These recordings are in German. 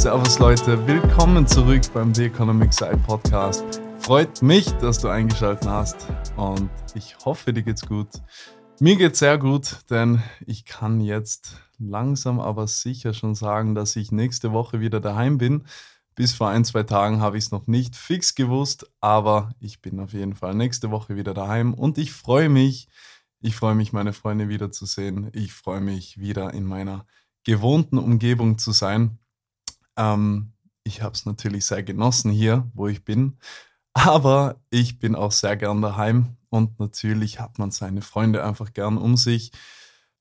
Servus Leute, willkommen zurück beim The Economic Side Podcast. Freut mich, dass du eingeschaltet hast und ich hoffe, dir geht's gut. Mir geht's sehr gut, denn ich kann jetzt langsam aber sicher schon sagen, dass ich nächste Woche wieder daheim bin. Bis vor ein, zwei Tagen habe ich es noch nicht fix gewusst, aber ich bin auf jeden Fall nächste Woche wieder daheim und ich freue mich. Ich freue mich, meine Freunde wiederzusehen. Ich freue mich, wieder in meiner gewohnten Umgebung zu sein. Ähm, ich habe es natürlich sehr genossen hier, wo ich bin. Aber ich bin auch sehr gern daheim und natürlich hat man seine Freunde einfach gern um sich.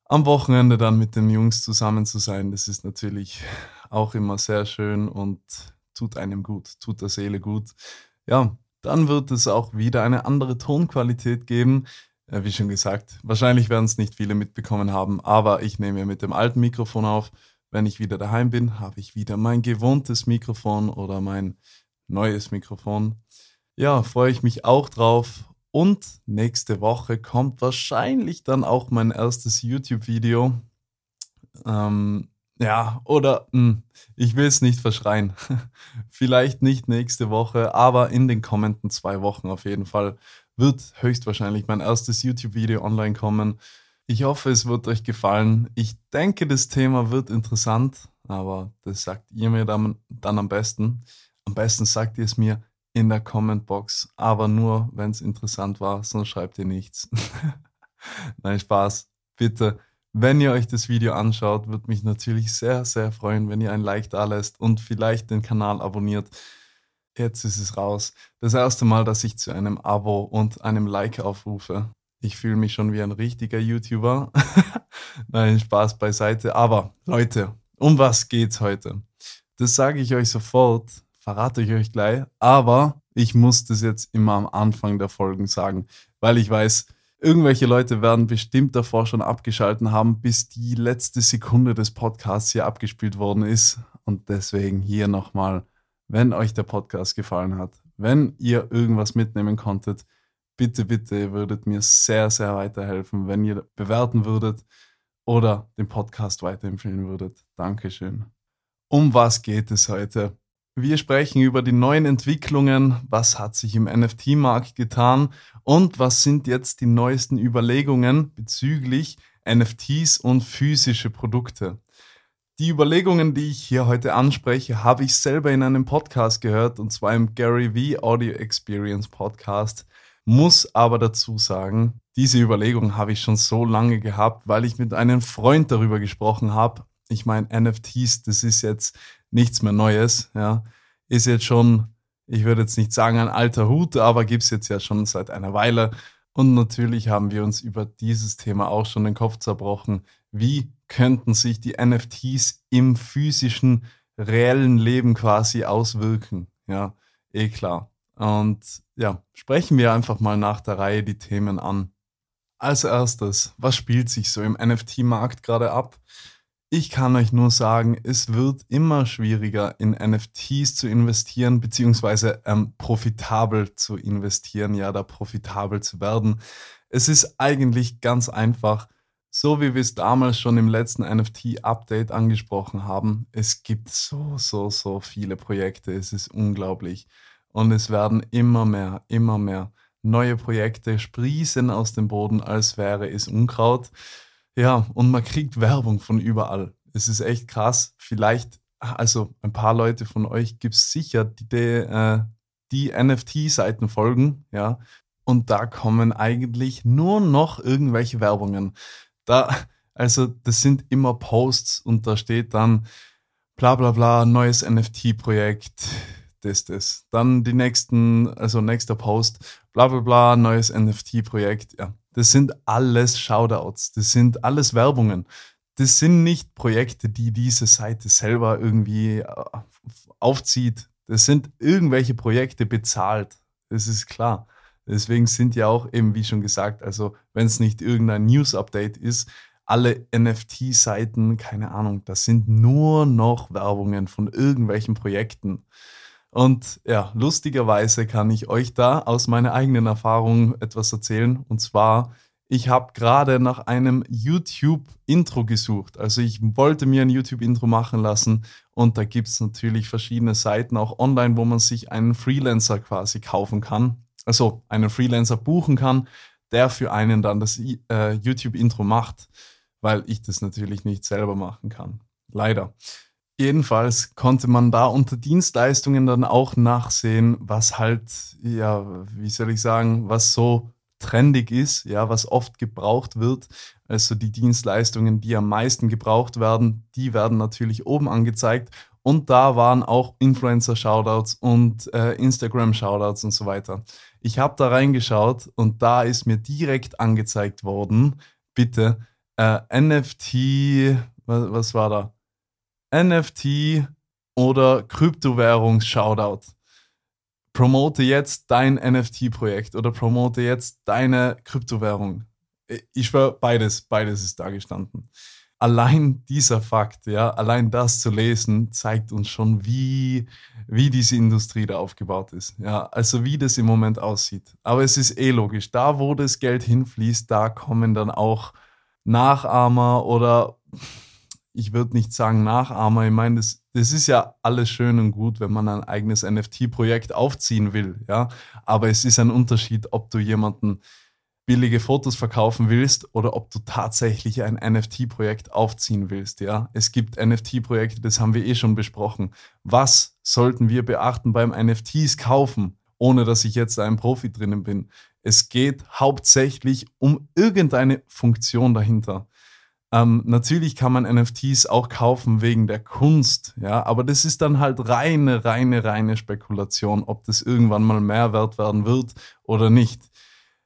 Am Wochenende dann mit den Jungs zusammen zu sein, das ist natürlich auch immer sehr schön und tut einem gut, tut der Seele gut. Ja, dann wird es auch wieder eine andere Tonqualität geben. Äh, wie schon gesagt, wahrscheinlich werden es nicht viele mitbekommen haben, aber ich nehme mit dem alten Mikrofon auf. Wenn ich wieder daheim bin, habe ich wieder mein gewohntes Mikrofon oder mein neues Mikrofon. Ja, freue ich mich auch drauf. Und nächste Woche kommt wahrscheinlich dann auch mein erstes YouTube-Video. Ähm, ja, oder mh, hm, ich will es nicht verschreien. Vielleicht nicht nächste Woche, aber in den kommenden zwei Wochen auf jeden Fall wird höchstwahrscheinlich mein erstes YouTube-Video online kommen. Ich hoffe, es wird euch gefallen. Ich denke, das Thema wird interessant, aber das sagt ihr mir dann, dann am besten. Am besten sagt ihr es mir in der Comment-Box, aber nur, wenn es interessant war, sonst schreibt ihr nichts. Nein, Spaß. Bitte, wenn ihr euch das Video anschaut, würde mich natürlich sehr, sehr freuen, wenn ihr ein Like da lässt und vielleicht den Kanal abonniert. Jetzt ist es raus. Das erste Mal, dass ich zu einem Abo und einem Like aufrufe. Ich fühle mich schon wie ein richtiger YouTuber. Nein, Spaß beiseite. Aber Leute, um was geht's heute? Das sage ich euch sofort, verrate ich euch gleich. Aber ich muss das jetzt immer am Anfang der Folgen sagen, weil ich weiß, irgendwelche Leute werden bestimmt davor schon abgeschalten haben, bis die letzte Sekunde des Podcasts hier abgespielt worden ist. Und deswegen hier nochmal, wenn euch der Podcast gefallen hat, wenn ihr irgendwas mitnehmen konntet, bitte, bitte, ihr würdet mir sehr, sehr weiterhelfen, wenn ihr bewerten würdet oder den Podcast weiterempfehlen würdet. Dankeschön. Um was geht es heute? Wir sprechen über die neuen Entwicklungen, was hat sich im NFT-Markt getan und was sind jetzt die neuesten Überlegungen bezüglich NFTs und physische Produkte. Die Überlegungen, die ich hier heute anspreche, habe ich selber in einem Podcast gehört und zwar im Gary V Audio Experience Podcast. Muss aber dazu sagen, diese Überlegung habe ich schon so lange gehabt, weil ich mit einem Freund darüber gesprochen habe. Ich meine, NFTs, das ist jetzt nichts mehr Neues, ja. Ist jetzt schon, ich würde jetzt nicht sagen ein alter Hut, aber gibt es jetzt ja schon seit einer Weile. Und natürlich haben wir uns über dieses Thema auch schon den Kopf zerbrochen. Wie könnten sich die NFTs im physischen, reellen Leben quasi auswirken? Ja, eh klar. Und ja, sprechen wir einfach mal nach der Reihe die Themen an. Als erstes, was spielt sich so im NFT-Markt gerade ab? Ich kann euch nur sagen, es wird immer schwieriger, in NFTs zu investieren, beziehungsweise ähm, profitabel zu investieren, ja, da profitabel zu werden. Es ist eigentlich ganz einfach, so wie wir es damals schon im letzten NFT-Update angesprochen haben. Es gibt so, so, so viele Projekte, es ist unglaublich. Und es werden immer mehr, immer mehr neue Projekte sprießen aus dem Boden, als wäre es Unkraut. Ja, und man kriegt Werbung von überall. Es ist echt krass. Vielleicht, also ein paar Leute von euch gibt es sicher, die, die, äh, die NFT-Seiten folgen, ja. Und da kommen eigentlich nur noch irgendwelche Werbungen. Da, also das sind immer Posts und da steht dann bla bla bla, neues NFT-Projekt, das, das. Dann die nächsten, also nächster Post, bla bla bla, neues NFT-Projekt. Ja, das sind alles Shoutouts, das sind alles Werbungen. Das sind nicht Projekte, die diese Seite selber irgendwie äh, aufzieht. Das sind irgendwelche Projekte bezahlt. Das ist klar. Deswegen sind ja auch eben, wie schon gesagt, also wenn es nicht irgendein News-Update ist, alle NFT-Seiten, keine Ahnung, das sind nur noch Werbungen von irgendwelchen Projekten. Und ja, lustigerweise kann ich euch da aus meiner eigenen Erfahrung etwas erzählen. Und zwar, ich habe gerade nach einem YouTube-Intro gesucht. Also ich wollte mir ein YouTube-Intro machen lassen und da gibt es natürlich verschiedene Seiten auch online, wo man sich einen Freelancer quasi kaufen kann. Also einen Freelancer buchen kann, der für einen dann das äh, YouTube-Intro macht, weil ich das natürlich nicht selber machen kann. Leider. Jedenfalls konnte man da unter Dienstleistungen dann auch nachsehen, was halt, ja, wie soll ich sagen, was so trendig ist, ja, was oft gebraucht wird. Also die Dienstleistungen, die am meisten gebraucht werden, die werden natürlich oben angezeigt. Und da waren auch Influencer-Shoutouts und äh, Instagram-Shoutouts und so weiter. Ich habe da reingeschaut und da ist mir direkt angezeigt worden, bitte, äh, NFT, was, was war da? NFT oder Kryptowährungs-Shoutout promote jetzt dein NFT-Projekt oder promote jetzt deine Kryptowährung. Ich schwöre, beides, beides ist da gestanden. Allein dieser Fakt, ja, allein das zu lesen, zeigt uns schon, wie, wie diese Industrie da aufgebaut ist. Ja, also wie das im Moment aussieht. Aber es ist eh logisch. Da, wo das Geld hinfließt, da kommen dann auch Nachahmer oder ich würde nicht sagen Nachahmer. Ich meine, das, das ist ja alles schön und gut, wenn man ein eigenes NFT-Projekt aufziehen will, ja. Aber es ist ein Unterschied, ob du jemanden billige Fotos verkaufen willst oder ob du tatsächlich ein NFT-Projekt aufziehen willst, ja. Es gibt NFT-Projekte, das haben wir eh schon besprochen. Was sollten wir beachten beim NFTs kaufen, ohne dass ich jetzt ein Profi drinnen bin? Es geht hauptsächlich um irgendeine Funktion dahinter. Ähm, natürlich kann man NFTs auch kaufen wegen der Kunst, ja, aber das ist dann halt reine, reine, reine Spekulation, ob das irgendwann mal mehr wert werden wird oder nicht.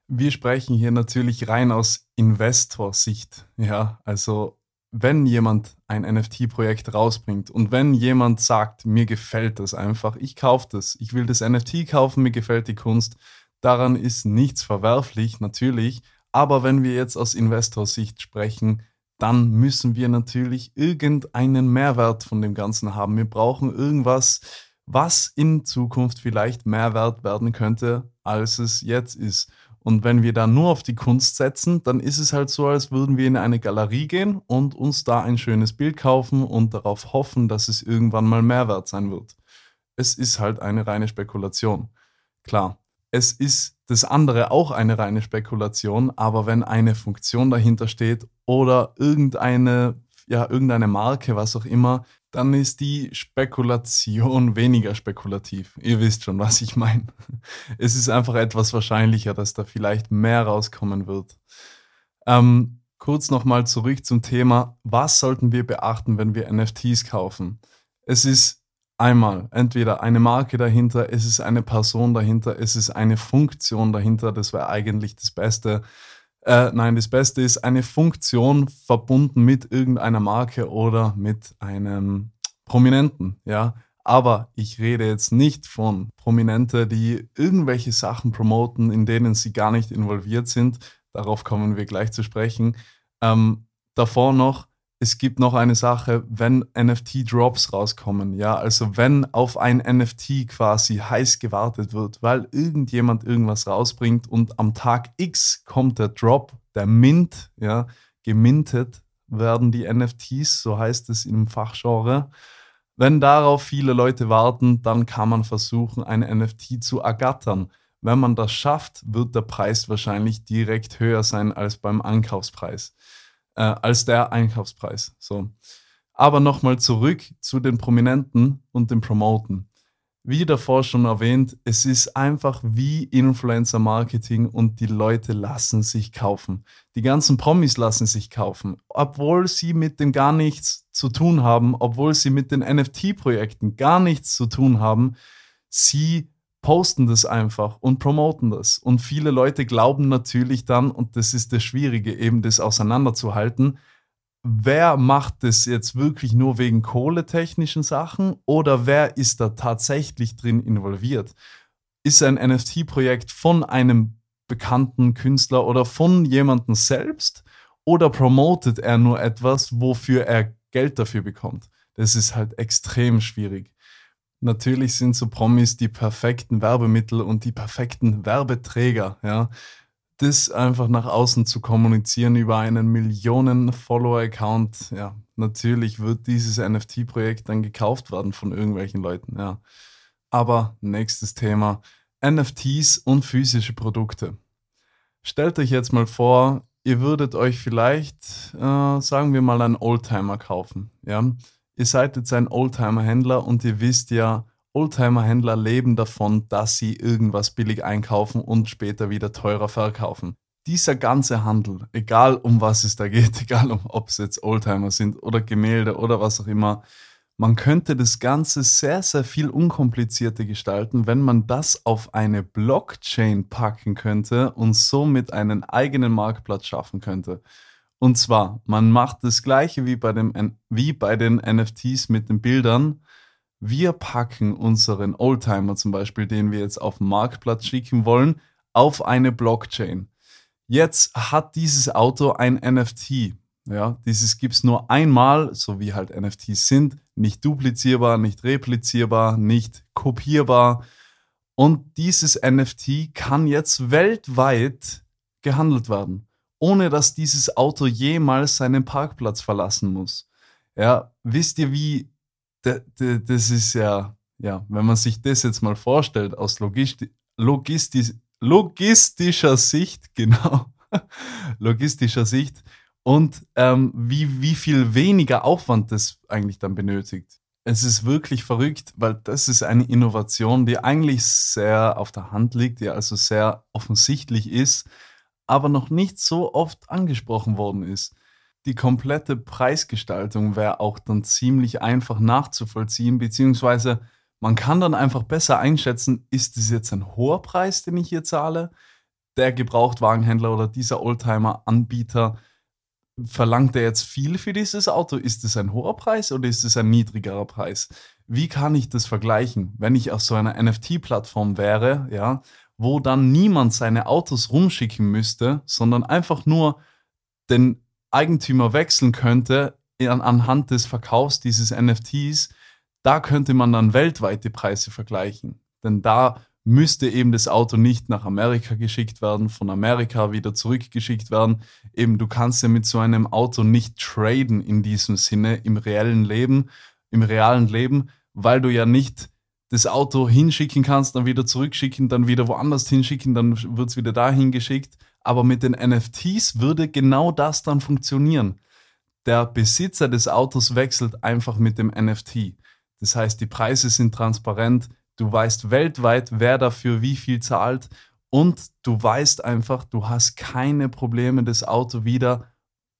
Wir sprechen hier natürlich rein aus Investorsicht, ja, also wenn jemand ein NFT-Projekt rausbringt und wenn jemand sagt, mir gefällt das einfach, ich kaufe das, ich will das NFT kaufen, mir gefällt die Kunst, daran ist nichts verwerflich, natürlich, aber wenn wir jetzt aus Investorsicht sprechen, dann müssen wir natürlich irgendeinen Mehrwert von dem Ganzen haben. Wir brauchen irgendwas, was in Zukunft vielleicht mehr wert werden könnte, als es jetzt ist. Und wenn wir da nur auf die Kunst setzen, dann ist es halt so, als würden wir in eine Galerie gehen und uns da ein schönes Bild kaufen und darauf hoffen, dass es irgendwann mal mehr wert sein wird. Es ist halt eine reine Spekulation. Klar, es ist das andere auch eine reine Spekulation, aber wenn eine Funktion dahinter steht oder irgendeine, ja, irgendeine Marke, was auch immer, dann ist die Spekulation weniger spekulativ. Ihr wisst schon, was ich meine. Es ist einfach etwas wahrscheinlicher, dass da vielleicht mehr rauskommen wird. Ähm, kurz nochmal zurück zum Thema, was sollten wir beachten, wenn wir NFTs kaufen? Es ist einmal entweder eine Marke dahinter, es ist eine Person dahinter, es ist eine Funktion dahinter. Das wäre eigentlich das Beste. Äh, nein, das Beste ist eine Funktion verbunden mit irgendeiner Marke oder mit einem Prominenten, ja. Aber ich rede jetzt nicht von Prominente, die irgendwelche Sachen promoten, in denen sie gar nicht involviert sind. Darauf kommen wir gleich zu sprechen. Ähm, davor noch es gibt noch eine Sache, wenn NFT-Drops rauskommen, ja, also wenn auf ein NFT quasi heiß gewartet wird, weil irgendjemand irgendwas rausbringt und am Tag X kommt der Drop, der Mint, ja, gemintet werden die NFTs, so heißt es im Fachgenre. Wenn darauf viele Leute warten, dann kann man versuchen, ein NFT zu ergattern. Wenn man das schafft, wird der Preis wahrscheinlich direkt höher sein als beim Ankaufspreis äh, als der Einkaufspreis. So. Aber nochmal zurück zu den Prominenten und dem Promoten. Wie davor schon erwähnt, es ist einfach wie Influencer-Marketing und die Leute lassen sich kaufen. Die ganzen Promis lassen sich kaufen, obwohl sie mit dem gar nichts zu tun haben, obwohl sie mit den NFT-Projekten gar nichts zu tun haben. Sie posten das einfach und promoten das. Und viele Leute glauben natürlich dann, und das ist das Schwierige, eben das auseinanderzuhalten, wer macht das jetzt wirklich nur wegen kohletechnischen Sachen oder wer ist da tatsächlich drin involviert? Ist ein NFT-Projekt von einem bekannten Künstler oder von jemandem selbst oder promotet er nur etwas, wofür er Geld dafür bekommt? Das ist halt extrem schwierig. Natürlich sind so Promis die perfekten Werbemittel und die perfekten Werbeträger, ja. das einfach nach außen zu kommunizieren über einen Millionen-Follower-Account, ja, natürlich wird dieses NFT-Projekt dann gekauft werden von irgendwelchen Leuten, ja. Aber nächstes Thema, NFTs und physische Produkte. Stellt euch jetzt mal vor, ihr würdet euch vielleicht, äh, sagen wir mal, einen Oldtimer kaufen, ja. Ihr seid jetzt ein Oldtimer-Händler und ihr wisst ja, Oldtimer-Händler leben davon, dass sie irgendwas billig einkaufen und später wieder teurer verkaufen. Dieser ganze Handel, egal um was es da geht, egal um, ob es jetzt Oldtimer sind oder Gemälde oder was auch immer, man könnte das Ganze sehr, sehr viel unkomplizierter gestalten, wenn man das auf eine Blockchain packen könnte und somit einen eigenen Marktplatz schaffen könnte. Und zwar, man macht das gleiche wie bei, dem, wie bei den NFTs mit den Bildern wir packen unseren Oldtimer zum Beispiel, den wir jetzt auf den Marktplatz schicken wollen, auf eine Blockchain. Jetzt hat dieses Auto ein NFT. Ja, dieses gibt es nur einmal, so wie halt NFTs sind, nicht duplizierbar, nicht replizierbar, nicht kopierbar. Und dieses NFT kann jetzt weltweit gehandelt werden, ohne dass dieses Auto jemals seinen Parkplatz verlassen muss. Ja, wisst ihr, wie das ist ja, ja, wenn man sich das jetzt mal vorstellt, aus logisti logistisch, logistischer Sicht, genau, logistischer Sicht, und ähm, wie, wie viel weniger Aufwand das eigentlich dann benötigt. Es ist wirklich verrückt, weil das ist eine Innovation, die eigentlich sehr auf der Hand liegt, die also sehr offensichtlich ist, aber noch nicht so oft angesprochen worden ist die komplette Preisgestaltung wäre auch dann ziemlich einfach nachzuvollziehen, beziehungsweise man kann dann einfach besser einschätzen, ist es jetzt ein hoher Preis, den ich hier zahle? Der Gebrauchtwagenhändler oder dieser Oldtimer-Anbieter, verlangt er jetzt viel für dieses Auto? Ist es ein hoher Preis oder ist es ein niedrigerer Preis? Wie kann ich das vergleichen, wenn ich auf so einer NFT-Plattform wäre, ja, wo dann niemand seine Autos rumschicken müsste, sondern einfach nur den Eigentümer wechseln könnte an, anhand des Verkaufs dieses NFTs, da könnte man dann weltweit die Preise vergleichen. Denn da müsste eben das Auto nicht nach Amerika geschickt werden, von Amerika wieder zurückgeschickt werden. Eben, du kannst ja mit so einem Auto nicht traden in diesem Sinne im reellen Leben, im realen Leben, weil du ja nicht das Auto hinschicken kannst, dann wieder zurückschicken, dann wieder woanders hinschicken, dann wird es wieder dahin geschickt. Aber mit den NFTs würde genau das dann funktionieren. Der Besitzer des Autos wechselt einfach mit dem NFT. Das heißt, die Preise sind transparent. Du weißt weltweit, wer dafür wie viel zahlt. Und du weißt einfach, du hast keine Probleme, das Auto wieder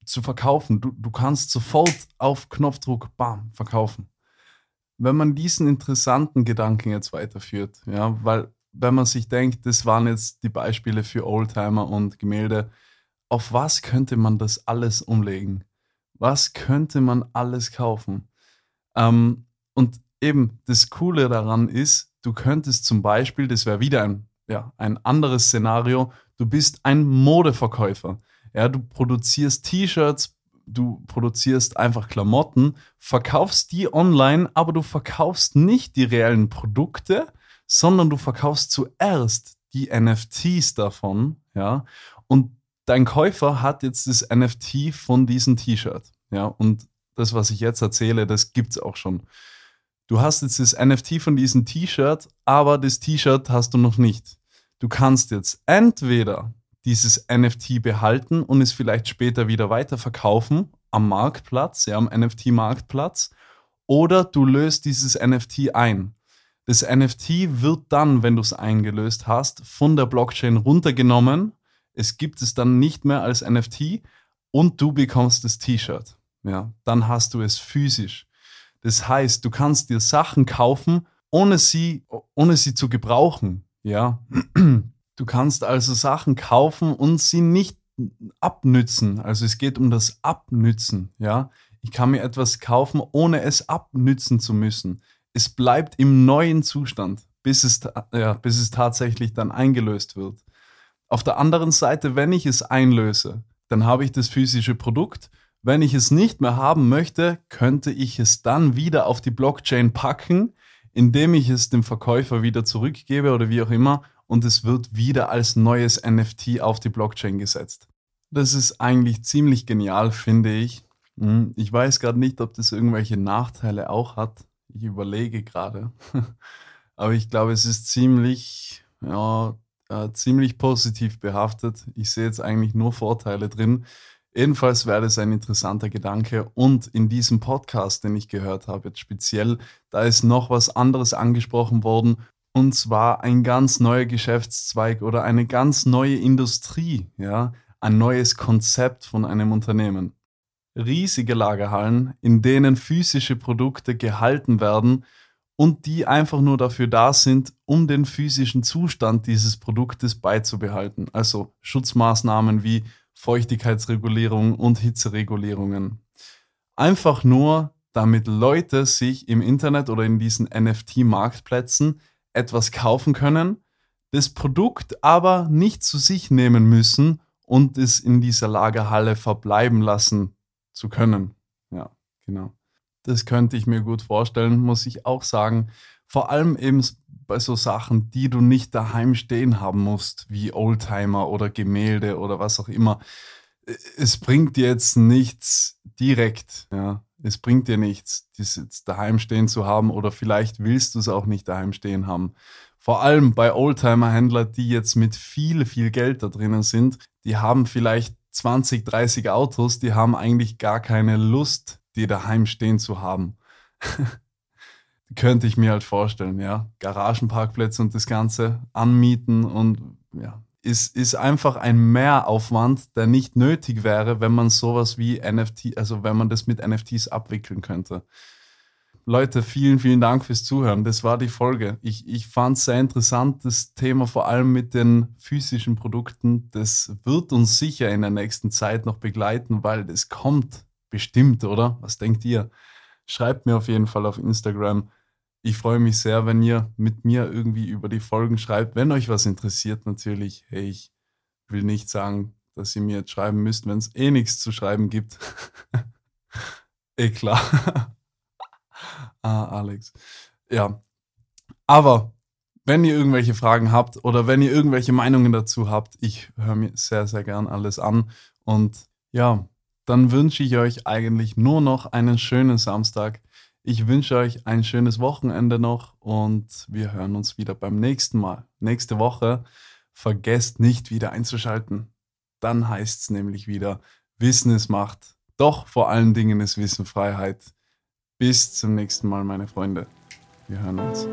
zu verkaufen. Du, du kannst sofort auf Knopfdruck, bam, verkaufen. Wenn man diesen interessanten Gedanken jetzt weiterführt, ja, weil wenn man sich denkt, das waren jetzt die Beispiele für Oldtimer und Gemälde, auf was könnte man das alles umlegen? Was könnte man alles kaufen? Ähm, und eben das Coole daran ist, du könntest zum Beispiel, das wäre wieder ein, ja, ein anderes Szenario, du bist ein Modeverkäufer. Ja, du produzierst T-Shirts, du produzierst einfach Klamotten, verkaufst die online, aber du verkaufst nicht die reellen Produkte, sondern du verkaufst zuerst die NFTs davon, ja, und dein Käufer hat jetzt das NFT von diesem T-Shirt, ja, und das, was ich jetzt erzähle, das gibt's auch schon. Du hast jetzt das NFT von diesem T-Shirt, aber das T-Shirt hast du noch nicht. Du kannst jetzt entweder dieses NFT behalten und es vielleicht später wieder weiterverkaufen am Marktplatz, ja, am NFT-Marktplatz, oder du löst dieses NFT ein. Das NFT wird dann, wenn du es eingelöst hast, von der Blockchain runtergenommen. Es gibt es dann nicht mehr als NFT und du bekommst das T-Shirt. Ja, dann hast du es physisch. Das heißt, du kannst dir Sachen kaufen, ohne sie, ohne sie zu gebrauchen. Ja, du kannst also Sachen kaufen und sie nicht abnützen. Also es geht um das Abnützen. Ja, ich kann mir etwas kaufen, ohne es abnützen zu müssen es bleibt im neuen Zustand, bis es, ja, bis es tatsächlich dann eingelöst wird. Auf der anderen Seite, wenn ich es einlöse, dann habe ich das physische Produkt. Wenn ich es nicht mehr haben möchte, könnte ich es dann wieder auf die Blockchain packen, indem ich es dem Verkäufer wieder zurückgebe oder wie auch immer. Und es wird wieder als neues NFT auf die Blockchain gesetzt. Das ist eigentlich ziemlich genial, finde ich. Hm, ich weiß gerade nicht, ob das irgendwelche Nachteile auch hat. Ich überlege gerade. Aber ich glaube, es ist ziemlich, ja, äh, ziemlich positiv behaftet. Ich sehe jetzt eigentlich nur Vorteile drin. Jedenfalls wäre das ein interessanter Gedanke. Und in diesem Podcast, den ich gehört habe, jetzt speziell, da ist noch was anderes angesprochen worden. Und zwar ein ganz neuer Geschäftszweig oder eine ganz neue Industrie, ja, ein neues Konzept von einem Unternehmen. Riesige Lagerhallen, in denen physische Produkte gehalten werden und die einfach nur dafür da sind, um den physischen Zustand dieses Produktes beizubehalten. Also Schutzmaßnahmen wie Feuchtigkeitsregulierung und Hitzeregulierungen. Einfach nur, damit Leute sich im Internet oder in diesen NFT-Marktplätzen etwas kaufen können, das Produkt aber nicht zu sich nehmen müssen und es in dieser Lagerhalle verbleiben lassen zu können. Ja, genau. Das könnte ich mir gut vorstellen, muss ich auch sagen. Vor allem eben bei so Sachen, die du nicht daheim stehen haben musst, wie Oldtimer oder Gemälde oder was auch immer. Es bringt dir jetzt nichts direkt, ja. Es bringt dir nichts, das jetzt daheim stehen zu haben oder vielleicht willst du es auch nicht daheim stehen haben. Vor allem bei Oldtimer-Händlern, die jetzt mit viel, viel Geld da drinnen sind, die haben vielleicht 20, 30 Autos, die haben eigentlich gar keine Lust, die daheim stehen zu haben. Könnte ich mir halt vorstellen, ja. Garagenparkplätze und das Ganze anmieten und ja, ist, ist einfach ein Mehraufwand, der nicht nötig wäre, wenn man sowas wie NFT, also wenn man das mit NFTs abwickeln könnte. Leute, vielen, vielen Dank fürs Zuhören. Das war die Folge. Ich, ich fand es sehr interessant, das Thema vor allem mit den physischen Produkten. Das wird uns sicher in der nächsten Zeit noch begleiten, weil das kommt bestimmt, oder? Was denkt ihr? Schreibt mir auf jeden Fall auf Instagram. Ich freue mich sehr, wenn ihr mit mir irgendwie über die Folgen schreibt. Wenn euch was interessiert, natürlich. Hey, ich will nicht sagen, dass ihr mir jetzt schreiben müsst, wenn es eh nichts zu schreiben gibt. eh klar. ah, Alex. Ja. Aber wenn ihr irgendwelche Fragen habt oder wenn ihr irgendwelche Meinungen dazu habt, ich höre mir sehr, sehr gern alles an. Und ja, dann wünsche ich euch eigentlich nur noch einen schönen Samstag. Ich wünsche euch ein schönes Wochenende noch und wir hören uns wieder beim nächsten Mal. Nächste Woche. Vergesst nicht wieder einzuschalten. Dann heißt es nämlich wieder, Wissen ist Macht. Doch vor allen Dingen ist Wissen Freiheit. Bis zum nächsten Mal, meine Freunde. Wir hören uns.